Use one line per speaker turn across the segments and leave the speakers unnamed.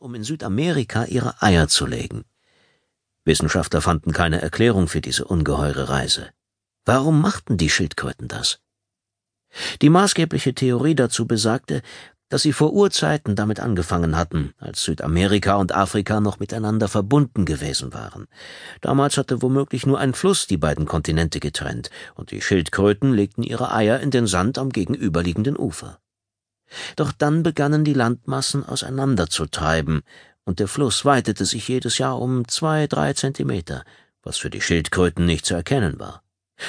um in Südamerika ihre Eier zu legen. Wissenschaftler fanden keine Erklärung für diese ungeheure Reise. Warum machten die Schildkröten das? Die maßgebliche Theorie dazu besagte, dass sie vor Urzeiten damit angefangen hatten, als Südamerika und Afrika noch miteinander verbunden gewesen waren. Damals hatte womöglich nur ein Fluss die beiden Kontinente getrennt, und die Schildkröten legten ihre Eier in den Sand am gegenüberliegenden Ufer. Doch dann begannen die Landmassen auseinanderzutreiben, und der Fluss weitete sich jedes Jahr um zwei, drei Zentimeter, was für die Schildkröten nicht zu erkennen war.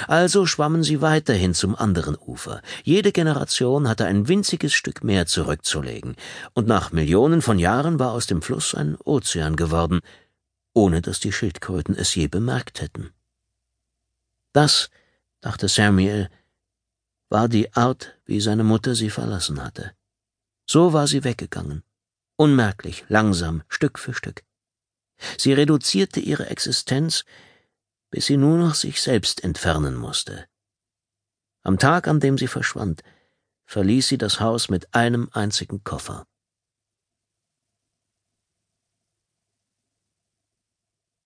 Also schwammen sie weiterhin zum anderen Ufer. Jede Generation hatte ein winziges Stück Meer zurückzulegen, und nach Millionen von Jahren war aus dem Fluss ein Ozean geworden, ohne dass die Schildkröten es je bemerkt hätten. Das, dachte Samuel, war die Art, wie seine Mutter sie verlassen hatte. So war sie weggegangen, unmerklich, langsam, Stück für Stück. Sie reduzierte ihre Existenz bis sie nur noch sich selbst entfernen musste. Am Tag, an dem sie verschwand, verließ sie das Haus mit einem einzigen Koffer.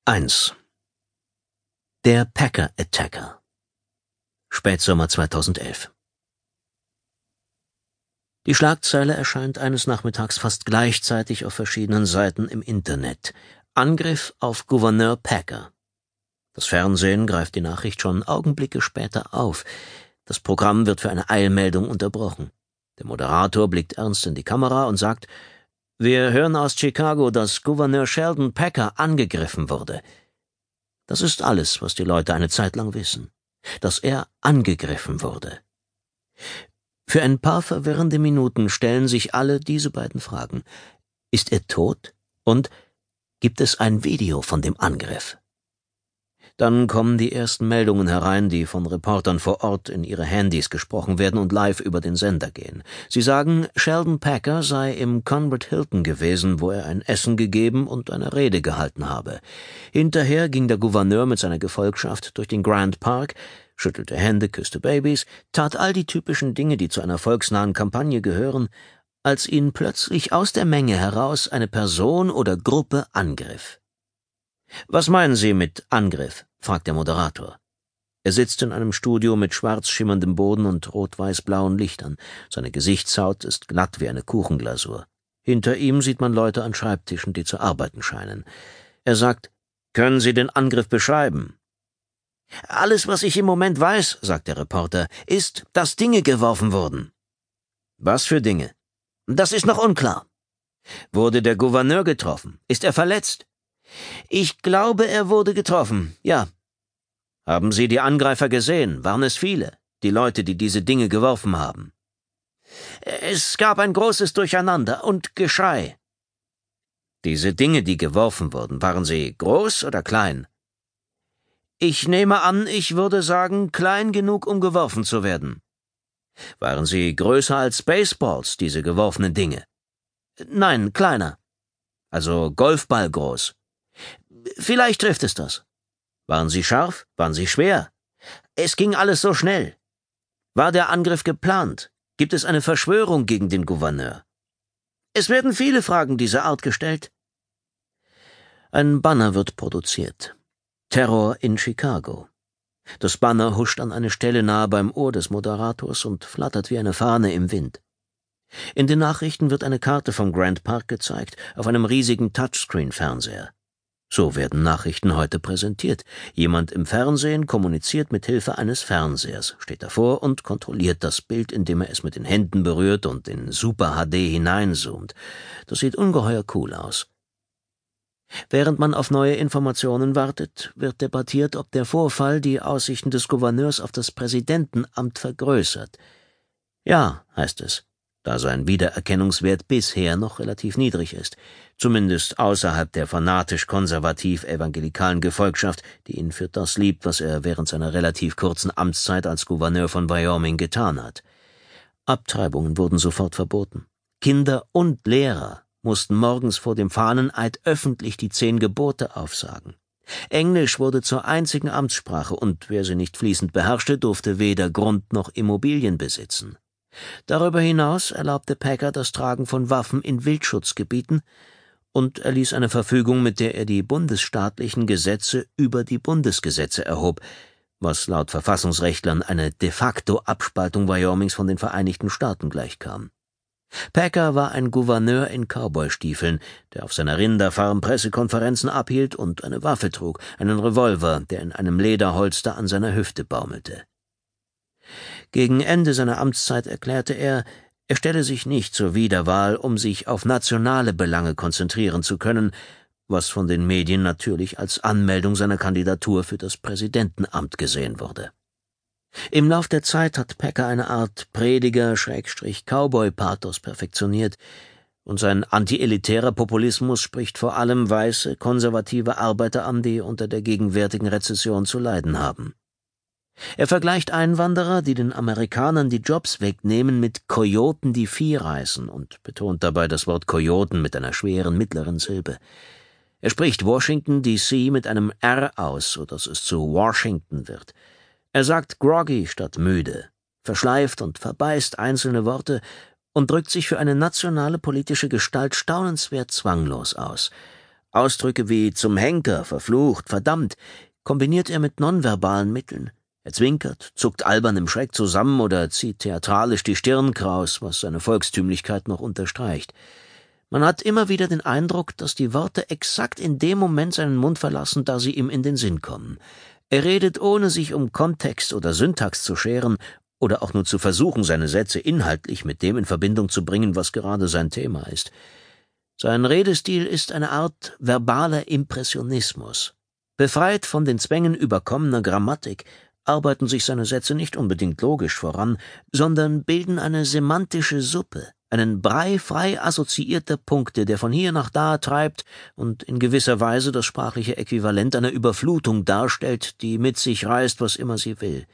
Eins. Der Packer Attacker. Spätsommer 2011. Die Schlagzeile erscheint eines Nachmittags fast gleichzeitig auf verschiedenen Seiten im Internet. Angriff auf Gouverneur Packer. Das Fernsehen greift die Nachricht schon Augenblicke später auf. Das Programm wird für eine Eilmeldung unterbrochen. Der Moderator blickt ernst in die Kamera und sagt, wir hören aus Chicago, dass Gouverneur Sheldon Packer angegriffen wurde. Das ist alles, was die Leute eine Zeit lang wissen. Dass er angegriffen wurde. Für ein paar verwirrende Minuten stellen sich alle diese beiden Fragen. Ist er tot? Und gibt es ein Video von dem Angriff? Dann kommen die ersten Meldungen herein, die von Reportern vor Ort in ihre Handys gesprochen werden und live über den Sender gehen. Sie sagen, Sheldon Packer sei im Conrad Hilton gewesen, wo er ein Essen gegeben und eine Rede gehalten habe. Hinterher ging der Gouverneur mit seiner Gefolgschaft durch den Grand Park, schüttelte Hände, küsste Babys, tat all die typischen Dinge, die zu einer volksnahen Kampagne gehören, als ihn plötzlich aus der Menge heraus eine Person oder Gruppe angriff. Was meinen Sie mit Angriff? fragt der Moderator. Er sitzt in einem Studio mit schwarz schimmerndem Boden und rot-weiß-blauen Lichtern. Seine Gesichtshaut ist glatt wie eine Kuchenglasur. Hinter ihm sieht man Leute an Schreibtischen, die zu arbeiten scheinen. Er sagt, können Sie den Angriff beschreiben? Alles, was ich im Moment weiß, sagt der Reporter, ist, dass Dinge geworfen wurden. Was für Dinge? Das ist noch unklar. Wurde der Gouverneur getroffen? Ist er verletzt? Ich glaube, er wurde getroffen, ja. Haben Sie die Angreifer gesehen? Waren es viele, die Leute, die diese Dinge geworfen haben? Es gab ein großes Durcheinander und Geschrei. Diese Dinge, die geworfen wurden, waren sie groß oder klein? Ich nehme an, ich würde sagen, klein genug, um geworfen zu werden. Waren sie größer als Baseballs, diese geworfenen Dinge? Nein, kleiner. Also Golfball groß. Vielleicht trifft es das. Waren Sie scharf? Waren Sie schwer? Es ging alles so schnell. War der Angriff geplant? Gibt es eine Verschwörung gegen den Gouverneur? Es werden viele Fragen dieser Art gestellt. Ein Banner wird produziert. Terror in Chicago. Das Banner huscht an eine Stelle nahe beim Ohr des Moderators und flattert wie eine Fahne im Wind. In den Nachrichten wird eine Karte vom Grand Park gezeigt, auf einem riesigen Touchscreen-Fernseher. So werden Nachrichten heute präsentiert. Jemand im Fernsehen kommuniziert mit Hilfe eines Fernsehers, steht davor und kontrolliert das Bild, indem er es mit den Händen berührt und in Super HD hineinzoomt. Das sieht ungeheuer cool aus. Während man auf neue Informationen wartet, wird debattiert, ob der Vorfall die Aussichten des Gouverneurs auf das Präsidentenamt vergrößert. Ja, heißt es da sein Wiedererkennungswert bisher noch relativ niedrig ist, zumindest außerhalb der fanatisch konservativ-evangelikalen Gefolgschaft, die ihn für das liebt, was er während seiner relativ kurzen Amtszeit als Gouverneur von Wyoming getan hat. Abtreibungen wurden sofort verboten. Kinder und Lehrer mussten morgens vor dem Fahneneid öffentlich die zehn Gebote aufsagen. Englisch wurde zur einzigen Amtssprache und wer sie nicht fließend beherrschte, durfte weder Grund noch Immobilien besitzen. Darüber hinaus erlaubte Packer das Tragen von Waffen in Wildschutzgebieten und erließ eine Verfügung, mit der er die bundesstaatlichen Gesetze über die Bundesgesetze erhob, was laut Verfassungsrechtlern eine de facto Abspaltung Wyomings von den Vereinigten Staaten gleichkam. Packer war ein Gouverneur in Cowboystiefeln, der auf seiner Rinderfarm Pressekonferenzen abhielt und eine Waffe trug, einen Revolver, der in einem Lederholster an seiner Hüfte baumelte. Gegen Ende seiner Amtszeit erklärte er, er stelle sich nicht zur Wiederwahl, um sich auf nationale Belange konzentrieren zu können, was von den Medien natürlich als Anmeldung seiner Kandidatur für das Präsidentenamt gesehen wurde. Im Lauf der Zeit hat Packer eine Art Prediger-Cowboy-Pathos perfektioniert, und sein antielitärer Populismus spricht vor allem weiße, konservative Arbeiter an, die unter der gegenwärtigen Rezession zu leiden haben. Er vergleicht Einwanderer, die den Amerikanern die Jobs wegnehmen, mit Kojoten, die Vieh reißen, und betont dabei das Wort Kojoten mit einer schweren mittleren Silbe. Er spricht Washington DC mit einem R aus, so dass es zu Washington wird. Er sagt groggy statt müde, verschleift und verbeißt einzelne Worte und drückt sich für eine nationale politische Gestalt staunenswert zwanglos aus. Ausdrücke wie zum Henker, verflucht, verdammt, kombiniert er mit nonverbalen Mitteln. Er zwinkert, zuckt albern im Schreck zusammen oder zieht theatralisch die Stirn kraus, was seine Volkstümlichkeit noch unterstreicht. Man hat immer wieder den Eindruck, dass die Worte exakt in dem Moment seinen Mund verlassen, da sie ihm in den Sinn kommen. Er redet, ohne sich um Kontext oder Syntax zu scheren oder auch nur zu versuchen, seine Sätze inhaltlich mit dem in Verbindung zu bringen, was gerade sein Thema ist. Sein Redestil ist eine Art verbaler Impressionismus. Befreit von den Zwängen überkommener Grammatik arbeiten sich seine Sätze nicht unbedingt logisch voran, sondern bilden eine semantische Suppe, einen Brei frei assoziierter Punkte, der von hier nach da treibt und in gewisser Weise das sprachliche Äquivalent einer Überflutung darstellt, die mit sich reißt, was immer sie will.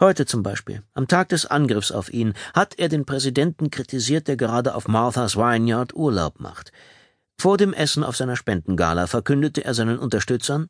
Heute zum Beispiel, am Tag des Angriffs auf ihn, hat er den Präsidenten kritisiert, der gerade auf Martha's Vineyard Urlaub macht. Vor dem Essen auf seiner Spendengala verkündete er seinen Unterstützern,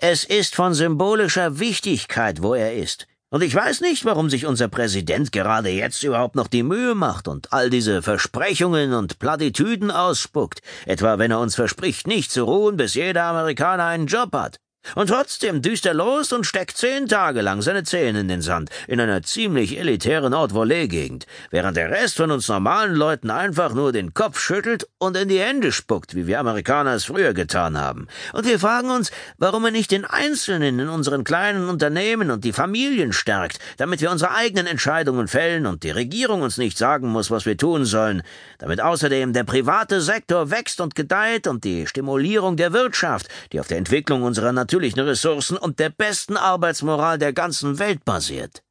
es ist von symbolischer Wichtigkeit, wo er ist. Und ich weiß nicht, warum sich unser Präsident gerade jetzt überhaupt noch die Mühe macht und all diese Versprechungen und Plattitüden ausspuckt, etwa wenn er uns verspricht, nicht zu ruhen, bis jeder Amerikaner einen Job hat. Und trotzdem düst er los und steckt zehn Tage lang seine Zähne in den Sand, in einer ziemlich elitären Haute-Volée-Gegend, während der Rest von uns normalen Leuten einfach nur den Kopf schüttelt und in die Hände spuckt, wie wir Amerikaner es früher getan haben. Und wir fragen uns, warum er nicht den Einzelnen in unseren kleinen Unternehmen und die Familien stärkt, damit wir unsere eigenen Entscheidungen fällen und die Regierung uns nicht sagen muss, was wir tun sollen, damit außerdem der private Sektor wächst und gedeiht und die Stimulierung der Wirtschaft, die auf der Entwicklung unserer Natur natürlichen Ressourcen und der besten Arbeitsmoral der ganzen Welt basiert.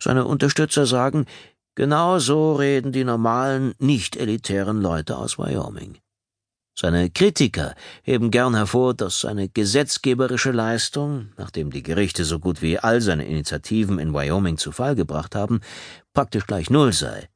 Seine Unterstützer sagen, genau so reden die normalen, nicht elitären Leute aus Wyoming. Seine Kritiker heben gern hervor, dass seine gesetzgeberische Leistung, nachdem die Gerichte so gut wie all seine Initiativen in Wyoming zu Fall gebracht haben, praktisch gleich null sei.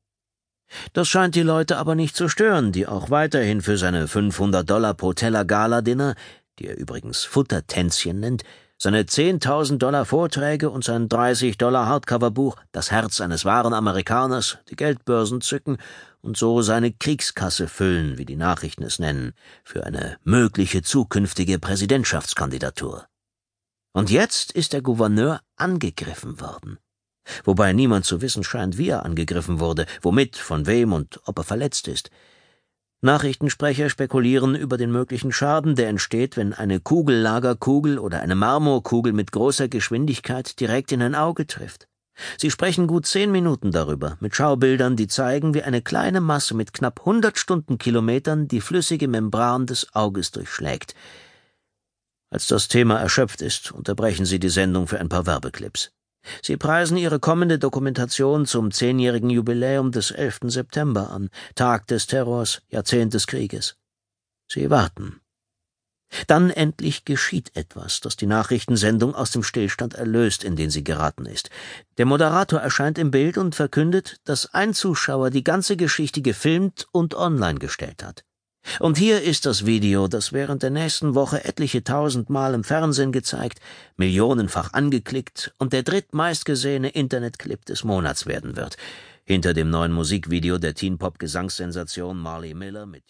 Das scheint die Leute aber nicht zu stören, die auch weiterhin für seine 500 Dollar pro Teller Gala-Dinner die er übrigens Futtertänzchen nennt, seine 10.000 Dollar Vorträge und sein 30 Dollar Hardcover-Buch Das Herz eines wahren Amerikaners, die Geldbörsen zücken und so seine Kriegskasse füllen, wie die Nachrichten es nennen, für eine mögliche zukünftige Präsidentschaftskandidatur. Und jetzt ist der Gouverneur angegriffen worden. Wobei niemand zu wissen scheint, wie er angegriffen wurde, womit, von wem und ob er verletzt ist. Nachrichtensprecher spekulieren über den möglichen Schaden, der entsteht, wenn eine Kugellagerkugel oder eine Marmorkugel mit großer Geschwindigkeit direkt in ein Auge trifft. Sie sprechen gut zehn Minuten darüber, mit Schaubildern, die zeigen, wie eine kleine Masse mit knapp 100 Stundenkilometern die flüssige Membran des Auges durchschlägt. Als das Thema erschöpft ist, unterbrechen sie die Sendung für ein paar Werbeclips. Sie preisen ihre kommende Dokumentation zum zehnjährigen Jubiläum des 11. September an, Tag des Terrors, Jahrzehnt des Krieges. Sie warten. Dann endlich geschieht etwas, das die Nachrichtensendung aus dem Stillstand erlöst, in den sie geraten ist. Der Moderator erscheint im Bild und verkündet, dass ein Zuschauer die ganze Geschichte gefilmt und online gestellt hat. Und hier ist das Video, das während der nächsten Woche etliche tausend Mal im Fernsehen gezeigt, millionenfach angeklickt und der drittmeistgesehene Internetclip des Monats werden wird. Hinter dem neuen Musikvideo der Teen-Pop-Gesangssensation Marley Miller mit